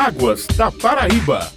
Águas da Paraíba.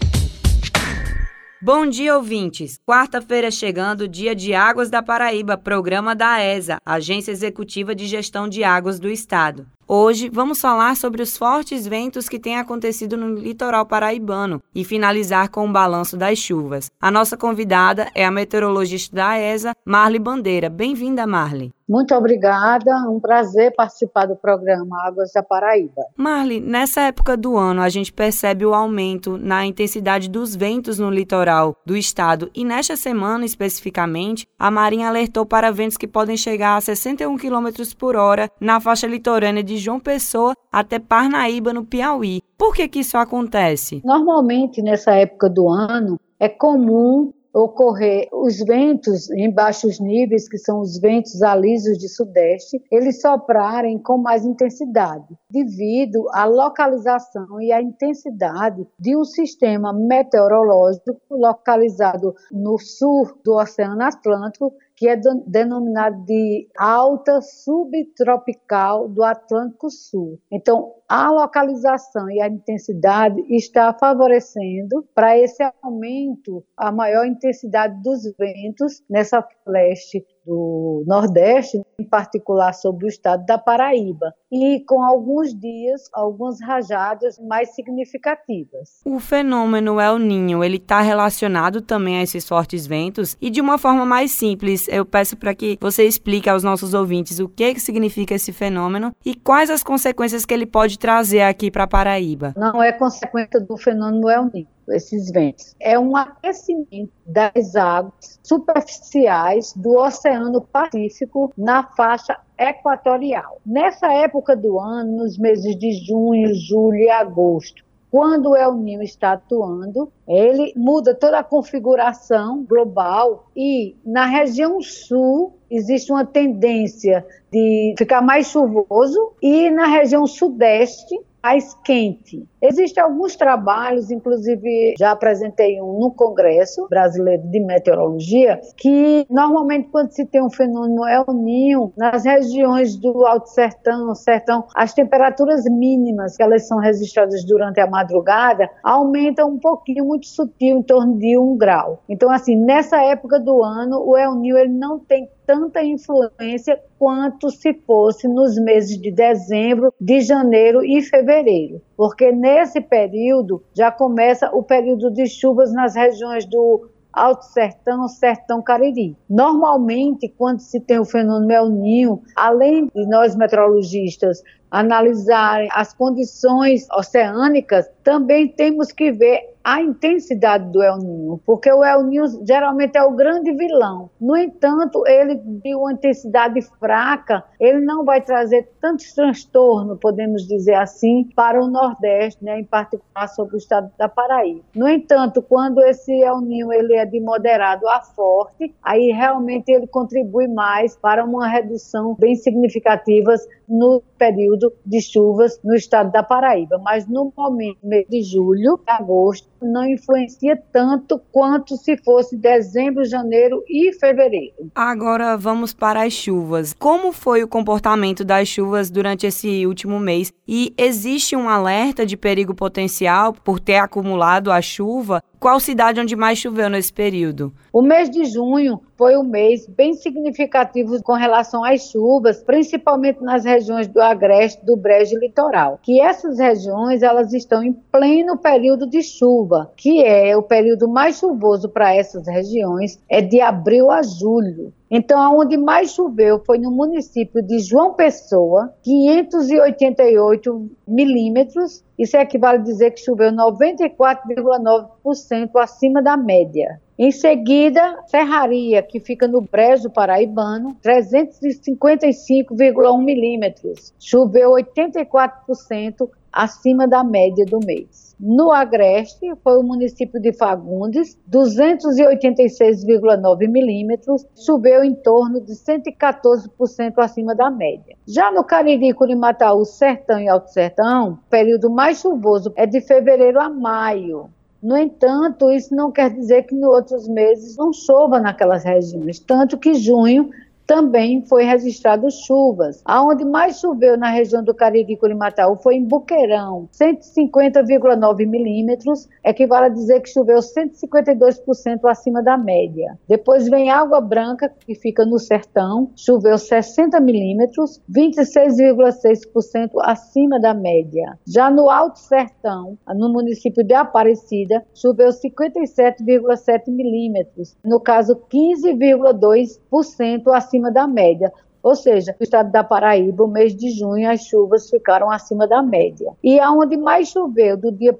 Bom dia, ouvintes. Quarta-feira chegando, dia de Águas da Paraíba, programa da AESA, Agência Executiva de Gestão de Águas do Estado. Hoje vamos falar sobre os fortes ventos que têm acontecido no litoral paraibano e finalizar com o balanço das chuvas. A nossa convidada é a meteorologista da AESA, Marli Bandeira. Bem-vinda, Marli. Muito obrigada, um prazer participar do programa Águas da Paraíba. Marli, nessa época do ano a gente percebe o aumento na intensidade dos ventos no litoral do estado e nesta semana especificamente, a Marinha alertou para ventos que podem chegar a 61 km por hora na faixa litorânea de João Pessoa até Parnaíba, no Piauí. Por que, que isso acontece? Normalmente, nessa época do ano, é comum ocorrer os ventos em baixos níveis, que são os ventos alisos de sudeste, eles soprarem com mais intensidade, devido à localização e à intensidade de um sistema meteorológico localizado no sul do Oceano Atlântico que é denominado de alta subtropical do Atlântico Sul. Então, a localização e a intensidade está favorecendo para esse aumento, a maior intensidade dos ventos nessa leste do Nordeste, em particular sobre o estado da Paraíba, e com alguns dias, algumas rajadas mais significativas. O fenômeno El Ninho, ele está relacionado também a esses fortes ventos e de uma forma mais simples, eu peço para que você explique aos nossos ouvintes o que, que significa esse fenômeno e quais as consequências que ele pode trazer aqui para a Paraíba. Não é consequência do fenômeno El Ninho esses ventos. É um aquecimento das águas superficiais do Oceano Pacífico na faixa equatorial. Nessa época do ano, nos meses de junho, julho e agosto, quando o El Niño está atuando, ele muda toda a configuração global e na região sul existe uma tendência de ficar mais chuvoso e na região sudeste mais quente. Existem alguns trabalhos, inclusive já apresentei um no Congresso Brasileiro de Meteorologia, que normalmente quando se tem um fenômeno El Ninho, nas regiões do Alto Sertão, Sertão, as temperaturas mínimas que elas são registradas durante a madrugada aumentam um pouquinho, muito sutil, em torno de um grau. Então, assim, nessa época do ano, o El Ninho ele não tem tanta influência quanto se fosse nos meses de dezembro, de janeiro e fevereiro, porque nesse período já começa o período de chuvas nas regiões do Alto Sertão, Sertão Cariri. Normalmente, quando se tem o fenômeno El Ninho, além de nós meteorologistas analisarem as condições oceânicas, também temos que ver a intensidade do El Ninho, porque o El Ninho geralmente é o grande vilão. No entanto, ele de uma intensidade fraca, ele não vai trazer tantos transtornos, podemos dizer assim, para o Nordeste, né, em particular sobre o estado da Paraíba. No entanto, quando esse El Ninho ele é de moderado a forte, aí realmente ele contribui mais para uma redução bem significativa no período de chuvas no estado da Paraíba, mas no momento de julho, agosto, não influencia tanto quanto se fosse dezembro, janeiro e fevereiro. Agora vamos para as chuvas. Como foi o comportamento das chuvas durante esse último mês? E existe um alerta de perigo potencial por ter acumulado a chuva? Qual cidade onde mais choveu nesse período? O mês de junho foi um mês bem significativo com relação às chuvas, principalmente nas regiões do Agreste, do Brejo Litoral. Que essas regiões elas estão em pleno período de chuva, que é o período mais chuvoso para essas regiões, é de abril a julho. Então, aonde mais choveu foi no município de João Pessoa, 588 milímetros. Isso equivale a dizer que choveu 94,9% acima da média. Em seguida, Serraria, que fica no Brejo Paraibano, 355,1 milímetros. Choveu 84% acima da média do mês. No Agreste, foi o município de Fagundes, 286,9 milímetros, choveu em torno de 114% acima da média. Já no Cariri, Curimataú, Sertão e Alto Sertão, o período mais chuvoso é de fevereiro a maio. No entanto, isso não quer dizer que nos outros meses não chova naquelas regiões, tanto que junho também foi registrado chuvas. Aonde mais choveu na região do Cariri Curimataú foi em Buqueirão, 150,9 milímetros, equivale a dizer que choveu 152% acima da média. Depois vem Água Branca, que fica no sertão, choveu 60 milímetros, 26,6% acima da média. Já no Alto Sertão, no município de Aparecida, choveu 57,7 milímetros, no caso 15,2% acima da média. Ou seja, no estado da Paraíba, o mês de junho, as chuvas ficaram acima da média. E aonde mais choveu, do dia 1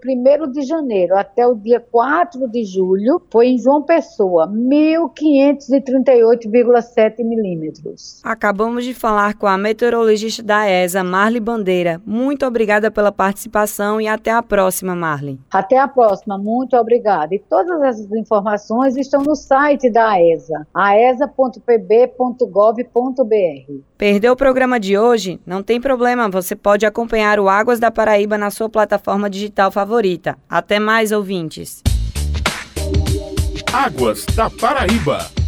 de janeiro até o dia 4 de julho, foi em João Pessoa, 1.538,7 milímetros. Acabamos de falar com a meteorologista da ESA, Marli Bandeira. Muito obrigada pela participação e até a próxima, Marli. Até a próxima, muito obrigada. E todas essas informações estão no site da ESA, aesa.pb.gov.br. Perdeu o programa de hoje? Não tem problema, você pode acompanhar o Águas da Paraíba na sua plataforma digital favorita. Até mais, ouvintes. Águas da Paraíba.